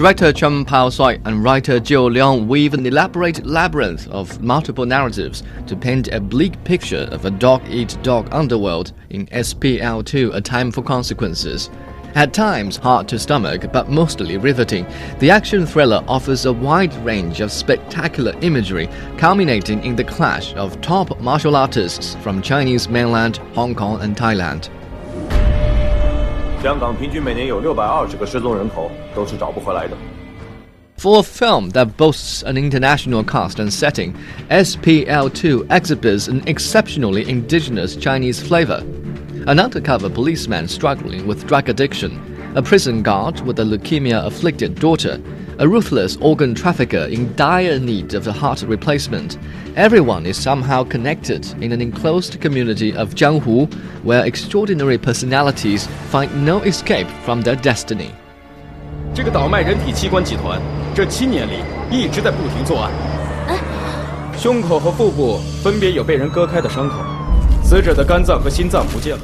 Director Chen Pao-soi and writer Jiu Liang weave an elaborate labyrinth of multiple narratives to paint a bleak picture of a dog-eat-dog underworld in SPL2 A Time for Consequences. At times hard to stomach, but mostly riveting, the action thriller offers a wide range of spectacular imagery, culminating in the clash of top martial artists from Chinese mainland, Hong Kong, and Thailand. 香港平均每年有六百二十个失踪人口，都是找不回来的。For a film that boasts an international cast and setting, SPL2 exhibits an exceptionally indigenous Chinese flavor. An undercover policeman struggling with drug addiction, a prison guard with a leukemia afflicted daughter, a ruthless organ trafficker in dire need of a heart replacement. Everyone is somehow connected in an enclosed community of Jianghu, where extraordinary personalities find no escape from their destiny. 这个倒卖人体器官集团，这七年里一直在不停作案。胸口和腹部分别有被人割开的伤口，死者的肝脏和心脏不见了。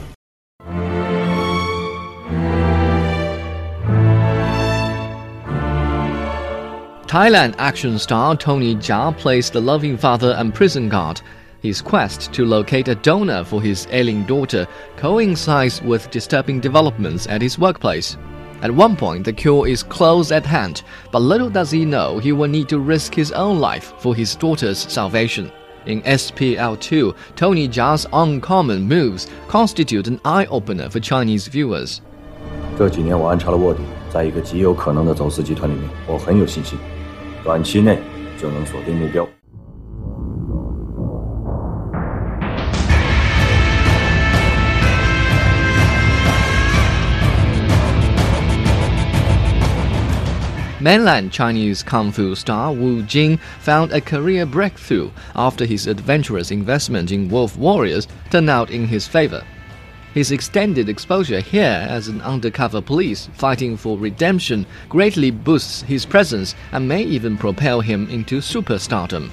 Thailand action star Tony Jaa plays the loving father and prison guard. His quest to locate a donor for his ailing daughter coincides with disturbing developments at his workplace. At one point, the cure is close at hand, but little does he know he will need to risk his own life for his daughter's salvation. In SPL2, Tony Jaa's uncommon moves constitute an eye opener for Chinese viewers. 这几年我安插了卧底，在一个极有可能的走私集团里面，我很有信心。短期内就能锁定目标。Mainland Chinese kung fu star Wu Jing found a career breakthrough after his adventurous investment in Wolf Warriors turned out in his favor. His extended exposure here as an undercover police fighting for redemption greatly boosts his presence and may even propel him into superstardom.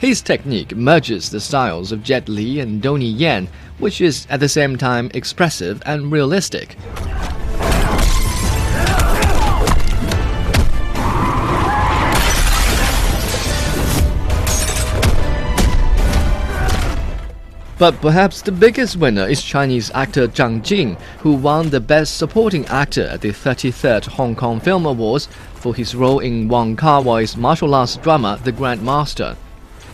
His technique merges the styles of Jet Li and Donnie Yen, which is at the same time expressive and realistic. But perhaps the biggest winner is Chinese actor Zhang Jin, who won the Best Supporting Actor at the 33rd Hong Kong Film Awards for his role in Wong Kar-wai's martial arts drama The Grand Master.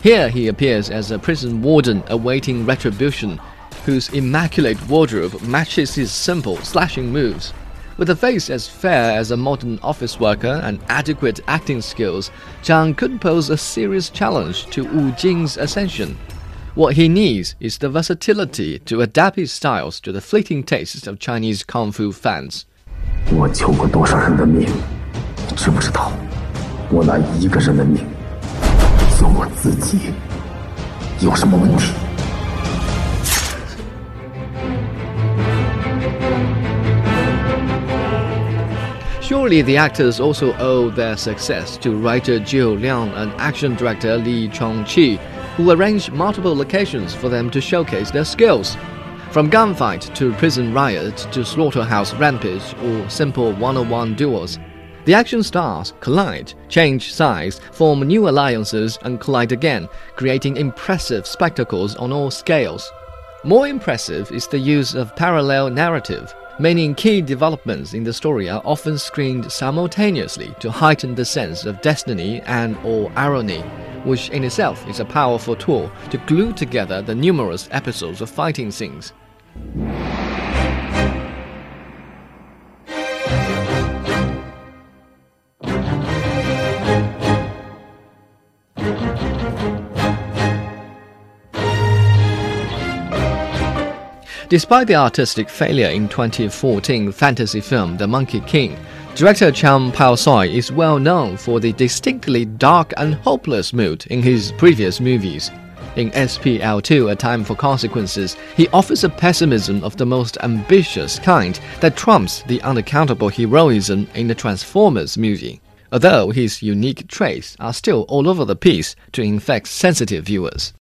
Here he appears as a prison warden awaiting retribution, whose immaculate wardrobe matches his simple slashing moves. With a face as fair as a modern office worker and adequate acting skills, Zhang could pose a serious challenge to Wu Jing's ascension. What he needs is the versatility to adapt his styles to the fleeting tastes of Chinese kung fu fans. 我救过多少人的命，你知不知道？我拿一个人的命救我自己，有什么问题？Surely the actors also owe their success to writer Jiu Liang and action director Li Chongqi who arranged multiple locations for them to showcase their skills. From gunfight to prison riot to slaughterhouse rampage or simple one-on-one duels, the action stars collide, change size, form new alliances, and collide again, creating impressive spectacles on all scales. More impressive is the use of parallel narrative, meaning key developments in the story are often screened simultaneously to heighten the sense of destiny and or irony which in itself is a powerful tool to glue together the numerous episodes of fighting scenes. Despite the artistic failure in 2014 fantasy film The Monkey King, Director Chang Pao-soi is well known for the distinctly dark and hopeless mood in his previous movies. In SPL2 A Time for Consequences, he offers a pessimism of the most ambitious kind that trumps the unaccountable heroism in the Transformers movie, although his unique traits are still all over the piece to infect sensitive viewers.